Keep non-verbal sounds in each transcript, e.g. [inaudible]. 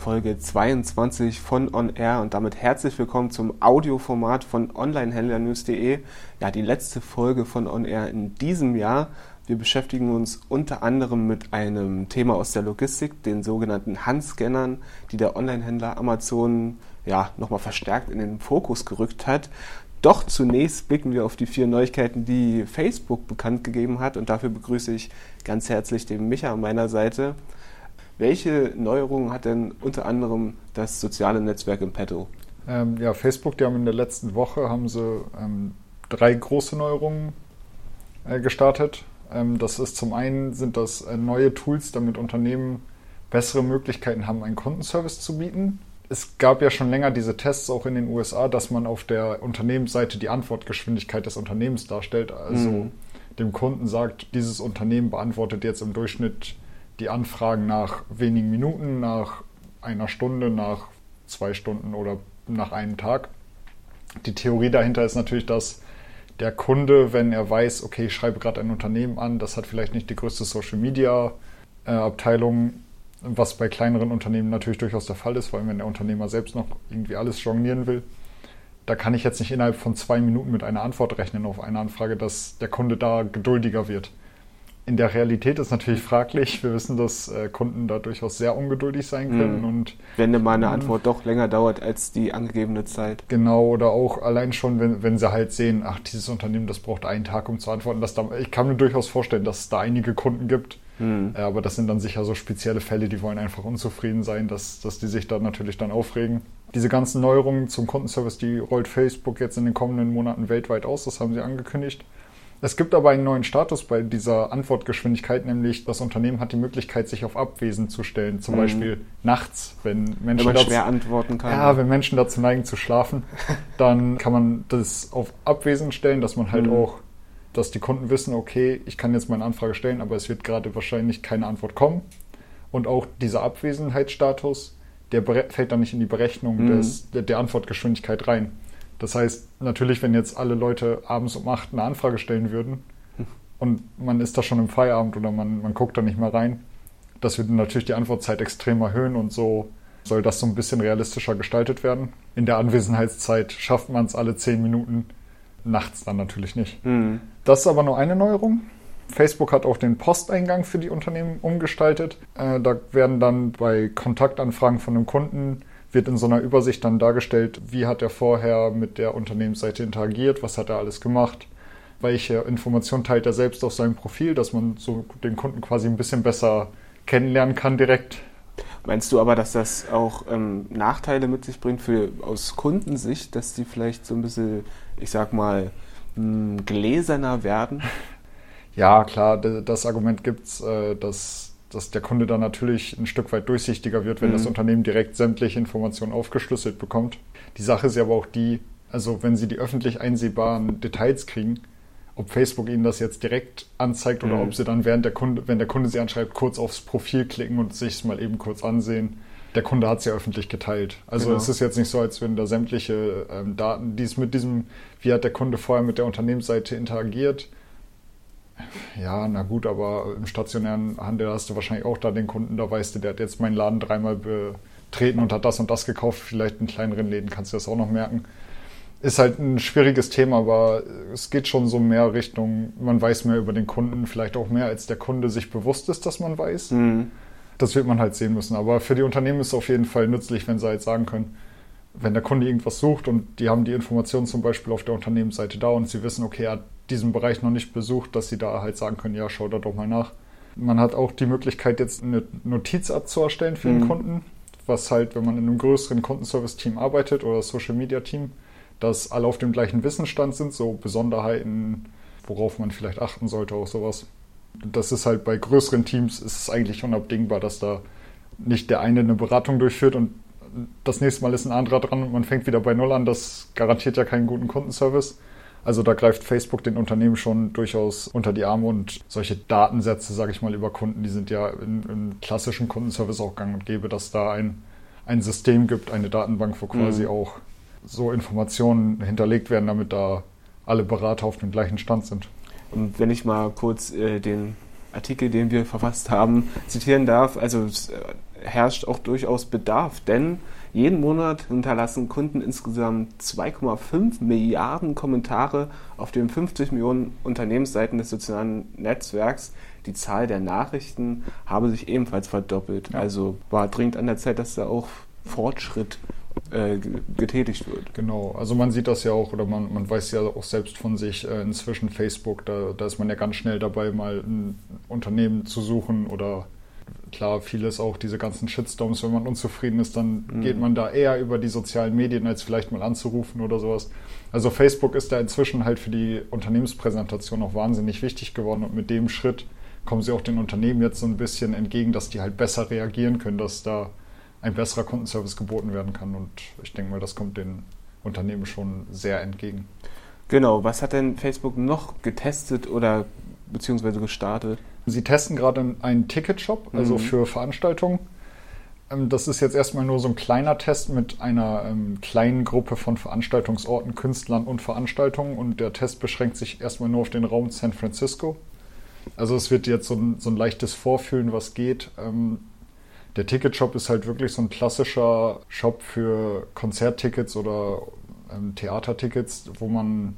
Folge 22 von On Air und damit herzlich willkommen zum Audioformat von Onlinehändlernews.de. Ja, die letzte Folge von On Air in diesem Jahr. Wir beschäftigen uns unter anderem mit einem Thema aus der Logistik, den sogenannten Handscannern, die der Onlinehändler Amazon ja nochmal verstärkt in den Fokus gerückt hat. Doch zunächst blicken wir auf die vier Neuigkeiten, die Facebook bekannt gegeben hat und dafür begrüße ich ganz herzlich den Micha an meiner Seite. Welche Neuerungen hat denn unter anderem das soziale Netzwerk im Petto? Ähm, ja, Facebook, die haben in der letzten Woche haben sie ähm, drei große Neuerungen äh, gestartet. Ähm, das ist zum einen sind das äh, neue Tools, damit Unternehmen bessere Möglichkeiten haben, einen Kundenservice zu bieten. Es gab ja schon länger diese Tests auch in den USA, dass man auf der Unternehmensseite die Antwortgeschwindigkeit des Unternehmens darstellt. Also mhm. dem Kunden sagt, dieses Unternehmen beantwortet jetzt im Durchschnitt die Anfragen nach wenigen Minuten, nach einer Stunde, nach zwei Stunden oder nach einem Tag. Die Theorie dahinter ist natürlich, dass der Kunde, wenn er weiß, okay, ich schreibe gerade ein Unternehmen an, das hat vielleicht nicht die größte Social Media äh, Abteilung, was bei kleineren Unternehmen natürlich durchaus der Fall ist, weil wenn der Unternehmer selbst noch irgendwie alles jonglieren will, da kann ich jetzt nicht innerhalb von zwei Minuten mit einer Antwort rechnen auf eine Anfrage, dass der Kunde da geduldiger wird in der Realität ist natürlich fraglich. Wir wissen, dass äh, Kunden da durchaus sehr ungeduldig sein können. Mhm. Und, wenn mal eine Antwort doch länger dauert als die angegebene Zeit. Genau, oder auch allein schon, wenn, wenn sie halt sehen, ach, dieses Unternehmen, das braucht einen Tag, um zu antworten. Dass da, ich kann mir durchaus vorstellen, dass es da einige Kunden gibt. Mhm. Äh, aber das sind dann sicher so spezielle Fälle, die wollen einfach unzufrieden sein, dass, dass die sich da natürlich dann aufregen. Diese ganzen Neuerungen zum Kundenservice, die rollt Facebook jetzt in den kommenden Monaten weltweit aus. Das haben sie angekündigt. Es gibt aber einen neuen Status bei dieser Antwortgeschwindigkeit, nämlich das Unternehmen hat die Möglichkeit, sich auf Abwesen zu stellen. Zum mhm. Beispiel nachts, wenn Menschen wenn dazu, schwer antworten kann. Ja, wenn Menschen dazu neigen zu schlafen, [laughs] dann kann man das auf Abwesen stellen, dass man halt mhm. auch, dass die Kunden wissen, okay, ich kann jetzt meine Anfrage stellen, aber es wird gerade wahrscheinlich keine Antwort kommen. Und auch dieser Abwesenheitsstatus, der fällt dann nicht in die Berechnung mhm. des, der Antwortgeschwindigkeit rein. Das heißt, natürlich, wenn jetzt alle Leute abends um 8 eine Anfrage stellen würden und man ist da schon im Feierabend oder man, man guckt da nicht mehr rein, das würde natürlich die Antwortzeit extrem erhöhen und so soll das so ein bisschen realistischer gestaltet werden. In der Anwesenheitszeit schafft man es alle 10 Minuten, nachts dann natürlich nicht. Mhm. Das ist aber nur eine Neuerung. Facebook hat auch den Posteingang für die Unternehmen umgestaltet. Äh, da werden dann bei Kontaktanfragen von einem Kunden wird in so einer Übersicht dann dargestellt, wie hat er vorher mit der Unternehmensseite interagiert, was hat er alles gemacht, welche Informationen teilt er selbst auf seinem Profil, dass man so den Kunden quasi ein bisschen besser kennenlernen kann direkt. Meinst du aber, dass das auch ähm, Nachteile mit sich bringt für aus Kundensicht, dass die vielleicht so ein bisschen, ich sag mal, mh, hm, gläserner werden? [laughs] Ja, klar, das Argument gibt es, äh, dass dass der Kunde dann natürlich ein Stück weit durchsichtiger wird, wenn mhm. das Unternehmen direkt sämtliche Informationen aufgeschlüsselt bekommt. Die Sache ist ja aber auch die, also wenn Sie die öffentlich einsehbaren Details kriegen, ob Facebook Ihnen das jetzt direkt anzeigt oder mhm. ob Sie dann während der Kunde, wenn der Kunde Sie anschreibt, kurz aufs Profil klicken und sich es mal eben kurz ansehen. Der Kunde hat es ja öffentlich geteilt. Also genau. es ist jetzt nicht so, als wenn da sämtliche ähm, Daten, die es mit diesem, wie hat der Kunde vorher mit der Unternehmensseite interagiert, ja, na gut, aber im stationären Handel hast du wahrscheinlich auch da den Kunden, da weißt du, der hat jetzt meinen Laden dreimal betreten und hat das und das gekauft. Vielleicht in kleineren Läden kannst du das auch noch merken. Ist halt ein schwieriges Thema, aber es geht schon so mehr Richtung, man weiß mehr über den Kunden, vielleicht auch mehr, als der Kunde sich bewusst ist, dass man weiß. Mhm. Das wird man halt sehen müssen. Aber für die Unternehmen ist es auf jeden Fall nützlich, wenn sie halt sagen können, wenn der Kunde irgendwas sucht und die haben die Informationen zum Beispiel auf der Unternehmensseite da und sie wissen, okay, er hat diesen Bereich noch nicht besucht, dass sie da halt sagen können, ja, schau da doch mal nach. Man hat auch die Möglichkeit, jetzt eine Notizart zu erstellen für mhm. den Kunden, was halt, wenn man in einem größeren Kundenservice-Team arbeitet oder Social-Media-Team, dass alle auf dem gleichen Wissensstand sind, so Besonderheiten, worauf man vielleicht achten sollte, auch sowas. Das ist halt bei größeren Teams ist es eigentlich unabdingbar, dass da nicht der eine eine Beratung durchführt und das nächste Mal ist ein anderer dran und man fängt wieder bei Null an. Das garantiert ja keinen guten Kundenservice. Also da greift Facebook den Unternehmen schon durchaus unter die Arme und solche Datensätze, sage ich mal, über Kunden, die sind ja im klassischen Kundenservice auch gang und gäbe, dass da ein, ein System gibt, eine Datenbank, wo quasi mhm. auch so Informationen hinterlegt werden, damit da alle Berater auf dem gleichen Stand sind. Und wenn ich mal kurz äh, den Artikel, den wir verfasst haben, zitieren darf, also herrscht auch durchaus Bedarf, denn jeden Monat hinterlassen Kunden insgesamt 2,5 Milliarden Kommentare auf den 50 Millionen Unternehmensseiten des sozialen Netzwerks. Die Zahl der Nachrichten habe sich ebenfalls verdoppelt. Ja. Also war dringend an der Zeit, dass da auch Fortschritt äh, getätigt wird. Genau, also man sieht das ja auch oder man, man weiß ja auch selbst von sich äh, inzwischen Facebook, da, da ist man ja ganz schnell dabei, mal ein Unternehmen zu suchen oder klar, vieles auch diese ganzen Shitstorms, wenn man unzufrieden ist, dann mhm. geht man da eher über die sozialen Medien, als vielleicht mal anzurufen oder sowas. Also Facebook ist da inzwischen halt für die Unternehmenspräsentation auch wahnsinnig wichtig geworden und mit dem Schritt kommen sie auch den Unternehmen jetzt so ein bisschen entgegen, dass die halt besser reagieren können, dass da ein besserer Kundenservice geboten werden kann und ich denke mal, das kommt den Unternehmen schon sehr entgegen. Genau, was hat denn Facebook noch getestet oder beziehungsweise gestartet? Sie testen gerade einen Ticketshop, also mhm. für Veranstaltungen. Ähm, das ist jetzt erstmal nur so ein kleiner Test mit einer ähm, kleinen Gruppe von Veranstaltungsorten, Künstlern und Veranstaltungen. Und der Test beschränkt sich erstmal nur auf den Raum San Francisco. Also es wird jetzt so ein, so ein leichtes Vorfühlen, was geht. Ähm, der Ticketshop ist halt wirklich so ein klassischer Shop für Konzerttickets oder ähm, Theatertickets, wo man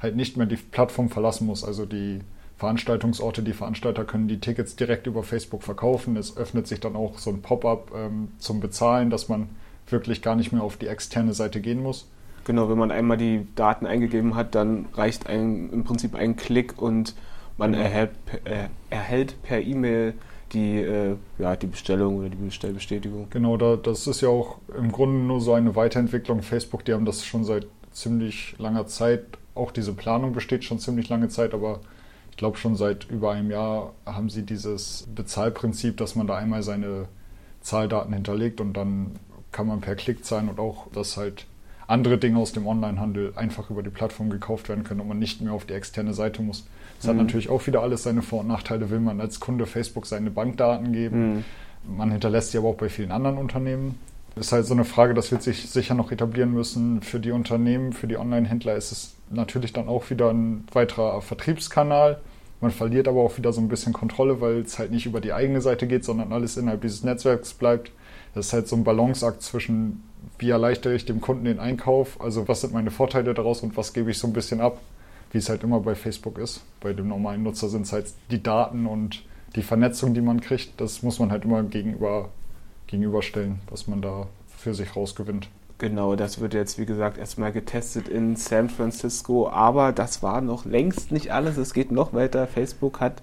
halt nicht mehr die Plattform verlassen muss. Also die Veranstaltungsorte, die Veranstalter können die Tickets direkt über Facebook verkaufen. Es öffnet sich dann auch so ein Pop-up ähm, zum Bezahlen, dass man wirklich gar nicht mehr auf die externe Seite gehen muss. Genau, wenn man einmal die Daten eingegeben hat, dann reicht ein, im Prinzip ein Klick und man genau. erhält, äh, erhält per E-Mail die, äh, ja, die Bestellung oder die Bestellbestätigung. Genau, da, das ist ja auch im Grunde nur so eine Weiterentwicklung. Facebook, die haben das schon seit ziemlich langer Zeit. Auch diese Planung besteht schon ziemlich lange Zeit, aber ich glaube schon seit über einem Jahr haben sie dieses Bezahlprinzip, dass man da einmal seine Zahldaten hinterlegt und dann kann man per Klick zahlen und auch, dass halt andere Dinge aus dem Onlinehandel einfach über die Plattform gekauft werden können und man nicht mehr auf die externe Seite muss. Das mhm. hat natürlich auch wieder alles seine Vor- und Nachteile. Will man als Kunde Facebook seine Bankdaten geben? Mhm. Man hinterlässt sie aber auch bei vielen anderen Unternehmen. Das ist halt so eine Frage, das wird sich sicher noch etablieren müssen. Für die Unternehmen, für die Online-Händler ist es natürlich dann auch wieder ein weiterer Vertriebskanal. Man verliert aber auch wieder so ein bisschen Kontrolle, weil es halt nicht über die eigene Seite geht, sondern alles innerhalb dieses Netzwerks bleibt. Das ist halt so ein Balanceakt zwischen, wie erleichtere ich dem Kunden den Einkauf, also was sind meine Vorteile daraus und was gebe ich so ein bisschen ab, wie es halt immer bei Facebook ist. Bei dem normalen Nutzer sind es halt die Daten und die Vernetzung, die man kriegt. Das muss man halt immer gegenüber gegenüberstellen, was man da für sich rausgewinnt. Genau, das wird jetzt, wie gesagt, erstmal getestet in San Francisco, aber das war noch längst nicht alles. Es geht noch weiter. Facebook hat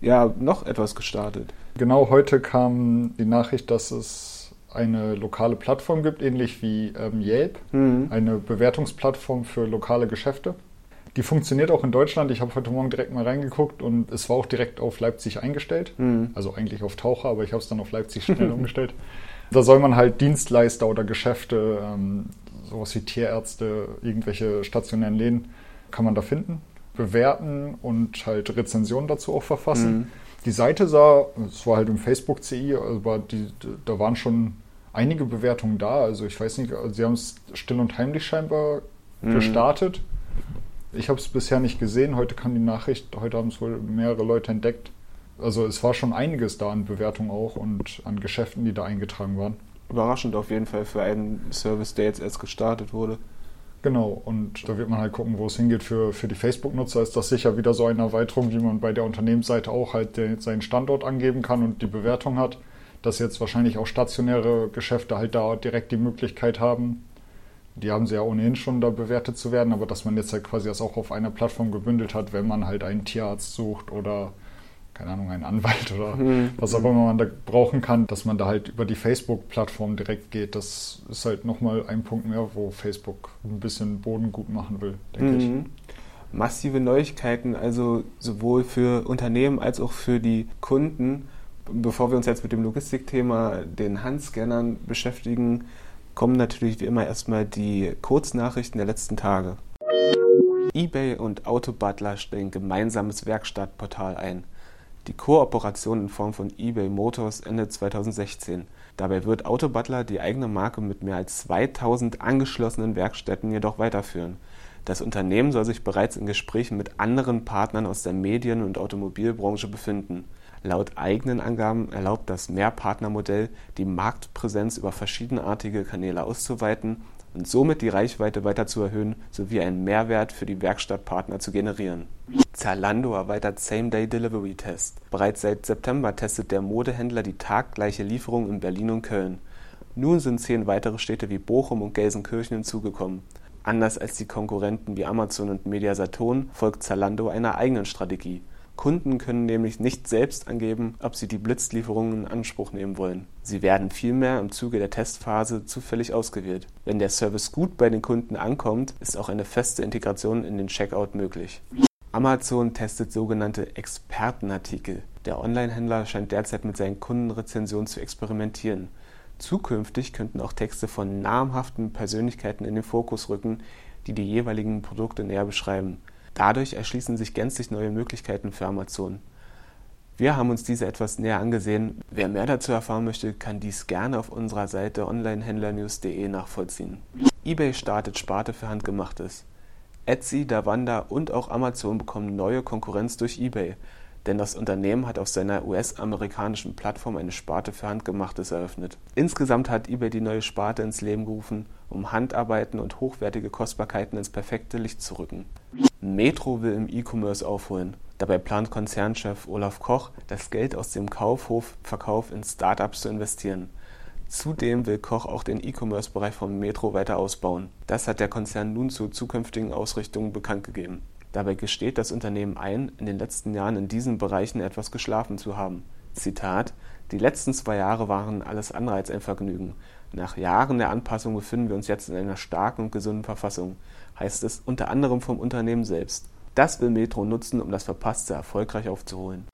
ja noch etwas gestartet. Genau, heute kam die Nachricht, dass es eine lokale Plattform gibt, ähnlich wie ähm, Yelp, mhm. eine Bewertungsplattform für lokale Geschäfte. Die funktioniert auch in Deutschland. Ich habe heute Morgen direkt mal reingeguckt und es war auch direkt auf Leipzig eingestellt. Mhm. Also eigentlich auf Taucher, aber ich habe es dann auf Leipzig [laughs] schnell umgestellt. Da soll man halt Dienstleister oder Geschäfte, ähm, sowas wie Tierärzte, irgendwelche stationären Läden, kann man da finden, bewerten und halt Rezensionen dazu auch verfassen. Mhm. Die Seite sah, es war halt im Facebook-CI, aber die, da waren schon einige Bewertungen da. Also ich weiß nicht, sie haben es still und heimlich scheinbar mhm. gestartet. Ich habe es bisher nicht gesehen. Heute kam die Nachricht, heute haben es wohl mehrere Leute entdeckt. Also es war schon einiges da an Bewertungen auch und an Geschäften, die da eingetragen waren. Überraschend auf jeden Fall für einen Service, der jetzt erst gestartet wurde. Genau, und da wird man halt gucken, wo es hingeht. Für, für die Facebook-Nutzer ist das sicher wieder so eine Erweiterung, wie man bei der Unternehmensseite auch halt den, seinen Standort angeben kann und die Bewertung hat. Dass jetzt wahrscheinlich auch stationäre Geschäfte halt da direkt die Möglichkeit haben, die haben sie ja ohnehin schon da bewertet zu werden, aber dass man jetzt halt quasi das auch auf einer Plattform gebündelt hat, wenn man halt einen Tierarzt sucht oder keine Ahnung, einen Anwalt oder mhm. was auch immer man da brauchen kann, dass man da halt über die Facebook-Plattform direkt geht. Das ist halt nochmal ein Punkt mehr, wo Facebook ein bisschen Boden gut machen will, denke mhm. ich. Massive Neuigkeiten, also sowohl für Unternehmen als auch für die Kunden. Bevor wir uns jetzt mit dem Logistikthema, den Handscannern beschäftigen, kommen natürlich wie immer erstmal die Kurznachrichten der letzten Tage. eBay und Autobutler stellen gemeinsames Werkstattportal ein. Die Kooperation in Form von eBay Motors endet 2016. Dabei wird Autobutler die eigene Marke mit mehr als 2000 angeschlossenen Werkstätten jedoch weiterführen. Das Unternehmen soll sich bereits in Gesprächen mit anderen Partnern aus der Medien- und Automobilbranche befinden. Laut eigenen Angaben erlaubt das Mehrpartnermodell, die Marktpräsenz über verschiedenartige Kanäle auszuweiten und somit die Reichweite weiter zu erhöhen sowie einen Mehrwert für die Werkstattpartner zu generieren. Zalando erweitert Same-Day-Delivery-Test. Bereits seit September testet der Modehändler die taggleiche Lieferung in Berlin und Köln. Nun sind zehn weitere Städte wie Bochum und Gelsenkirchen hinzugekommen. Anders als die Konkurrenten wie Amazon und Mediasaturn folgt Zalando einer eigenen Strategie. Kunden können nämlich nicht selbst angeben, ob sie die Blitzlieferungen in Anspruch nehmen wollen. Sie werden vielmehr im Zuge der Testphase zufällig ausgewählt. Wenn der Service gut bei den Kunden ankommt, ist auch eine feste Integration in den Checkout möglich. Amazon testet sogenannte Expertenartikel. Der Onlinehändler scheint derzeit mit seinen Kundenrezensionen zu experimentieren. Zukünftig könnten auch Texte von namhaften Persönlichkeiten in den Fokus rücken, die die jeweiligen Produkte näher beschreiben. Dadurch erschließen sich gänzlich neue Möglichkeiten für Amazon. Wir haben uns diese etwas näher angesehen. Wer mehr dazu erfahren möchte, kann dies gerne auf unserer Seite onlinehändlernews.de nachvollziehen. eBay startet Sparte für Handgemachtes. Etsy, Davanda und auch Amazon bekommen neue Konkurrenz durch eBay, denn das Unternehmen hat auf seiner US-amerikanischen Plattform eine Sparte für Handgemachtes eröffnet. Insgesamt hat eBay die neue Sparte ins Leben gerufen, um Handarbeiten und hochwertige Kostbarkeiten ins perfekte Licht zu rücken. Metro will im E-Commerce aufholen. Dabei plant Konzernchef Olaf Koch, das Geld aus dem Kaufhofverkauf in Startups zu investieren. Zudem will Koch auch den E-Commerce-Bereich von Metro weiter ausbauen. Das hat der Konzern nun zu zukünftigen Ausrichtungen bekannt gegeben. Dabei gesteht das Unternehmen ein, in den letzten Jahren in diesen Bereichen etwas geschlafen zu haben. Zitat: Die letzten zwei Jahre waren alles andere als ein Vergnügen. Nach Jahren der Anpassung befinden wir uns jetzt in einer starken und gesunden Verfassung heißt es unter anderem vom Unternehmen selbst. Das will Metro nutzen, um das Verpasste erfolgreich aufzuholen.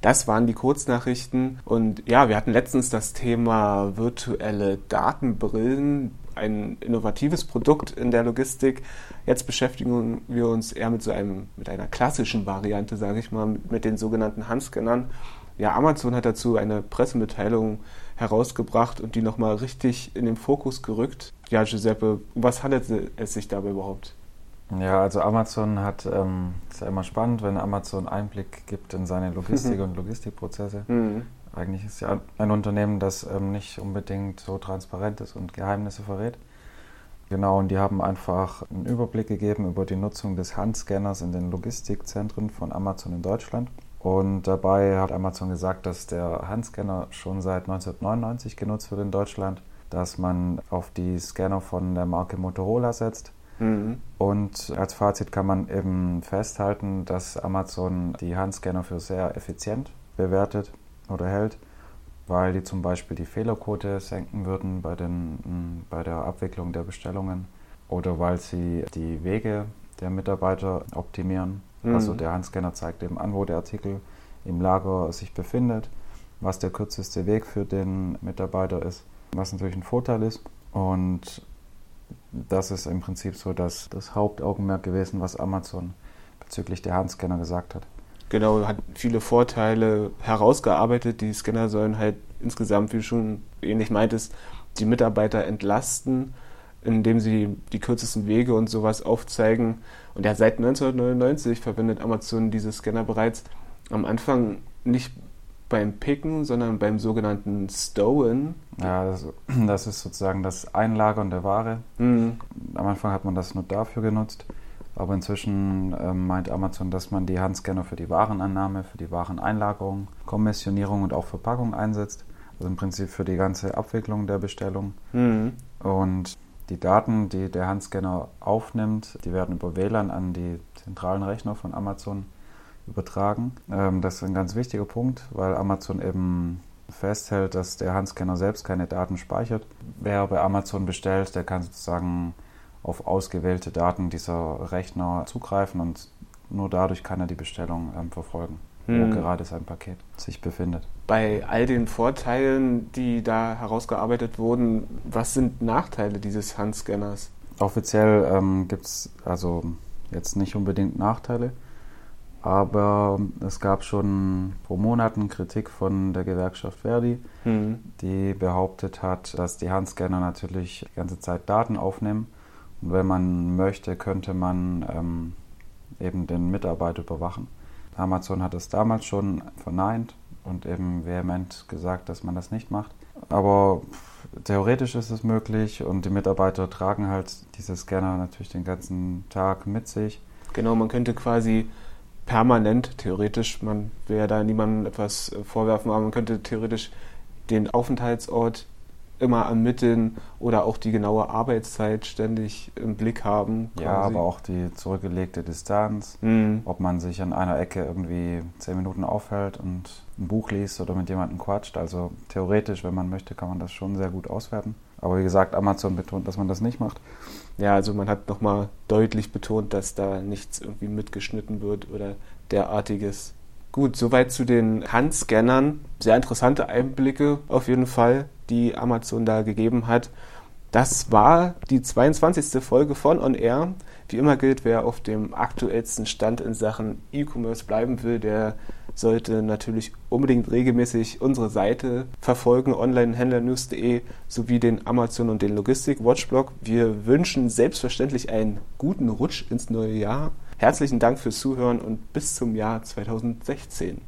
Das waren die Kurznachrichten und ja, wir hatten letztens das Thema virtuelle Datenbrillen, ein innovatives Produkt in der Logistik. Jetzt beschäftigen wir uns eher mit so einem mit einer klassischen Variante, sage ich mal, mit den sogenannten Handscannern. Ja, Amazon hat dazu eine Pressemitteilung herausgebracht und die nochmal richtig in den Fokus gerückt. Ja, Giuseppe, was handelt es sich dabei überhaupt? Ja, also Amazon hat, ähm, ist ja immer spannend, wenn Amazon Einblick gibt in seine Logistik [laughs] und Logistikprozesse. Mhm. Eigentlich ist ja ein Unternehmen, das ähm, nicht unbedingt so transparent ist und Geheimnisse verrät. Genau, und die haben einfach einen Überblick gegeben über die Nutzung des Handscanners in den Logistikzentren von Amazon in Deutschland. Und dabei hat Amazon gesagt, dass der Handscanner schon seit 1999 genutzt wird in Deutschland dass man auf die Scanner von der Marke Motorola setzt. Mhm. Und als Fazit kann man eben festhalten, dass Amazon die Handscanner für sehr effizient bewertet oder hält, weil die zum Beispiel die Fehlerquote senken würden bei, den, bei der Abwicklung der Bestellungen oder weil sie die Wege der Mitarbeiter optimieren. Mhm. Also der Handscanner zeigt eben an, wo der Artikel im Lager sich befindet, was der kürzeste Weg für den Mitarbeiter ist was natürlich ein Vorteil ist. Und das ist im Prinzip so das, das Hauptaugenmerk gewesen, was Amazon bezüglich der Handscanner gesagt hat. Genau, hat viele Vorteile herausgearbeitet. Die Scanner sollen halt insgesamt, wie du schon ähnlich meintest, die Mitarbeiter entlasten, indem sie die kürzesten Wege und sowas aufzeigen. Und ja, seit 1999 verwendet Amazon diese Scanner bereits. Am Anfang nicht beim Picken, sondern beim sogenannten Stowen. Ja, das, das ist sozusagen das Einlagern der Ware. Mhm. Am Anfang hat man das nur dafür genutzt, aber inzwischen äh, meint Amazon, dass man die Handscanner für die Warenannahme, für die Wareneinlagerung, Kommissionierung und auch Verpackung einsetzt. Also im Prinzip für die ganze Abwicklung der Bestellung. Mhm. Und die Daten, die der Handscanner aufnimmt, die werden über WLAN an die zentralen Rechner von Amazon übertragen. Ähm, das ist ein ganz wichtiger Punkt, weil Amazon eben festhält, dass der Handscanner selbst keine Daten speichert. Wer bei Amazon bestellt, der kann sozusagen auf ausgewählte Daten dieser Rechner zugreifen und nur dadurch kann er die Bestellung ähm, verfolgen, hm. wo gerade sein Paket sich befindet. Bei all den Vorteilen, die da herausgearbeitet wurden, was sind Nachteile dieses Handscanners? Offiziell ähm, gibt es also jetzt nicht unbedingt Nachteile. Aber es gab schon vor Monaten Kritik von der Gewerkschaft Verdi, mhm. die behauptet hat, dass die Handscanner natürlich die ganze Zeit Daten aufnehmen. Wenn man möchte, könnte man ähm, eben den Mitarbeiter überwachen. Amazon hat es damals schon verneint und eben vehement gesagt, dass man das nicht macht. Aber theoretisch ist es möglich und die Mitarbeiter tragen halt diese Scanner natürlich den ganzen Tag mit sich. Genau, man könnte quasi permanent, theoretisch, man will ja da niemandem etwas vorwerfen, aber man könnte theoretisch den Aufenthaltsort immer ermitteln oder auch die genaue Arbeitszeit ständig im Blick haben. Quasi. Ja, aber auch die zurückgelegte Distanz, mhm. ob man sich an einer Ecke irgendwie zehn Minuten aufhält und ein Buch liest oder mit jemandem quatscht. Also theoretisch, wenn man möchte, kann man das schon sehr gut auswerten. Aber wie gesagt, Amazon betont, dass man das nicht macht. Ja, also man hat nochmal deutlich betont, dass da nichts irgendwie mitgeschnitten wird oder derartiges. Gut, soweit zu den Handscannern. Sehr interessante Einblicke auf jeden Fall, die Amazon da gegeben hat. Das war die 22. Folge von On Air. Wie immer gilt, wer auf dem aktuellsten Stand in Sachen E-Commerce bleiben will, der sollte natürlich unbedingt regelmäßig unsere Seite verfolgen, onlinehändlernews.de sowie den Amazon und den Logistik-Watchblog. Wir wünschen selbstverständlich einen guten Rutsch ins neue Jahr. Herzlichen Dank fürs Zuhören und bis zum Jahr 2016.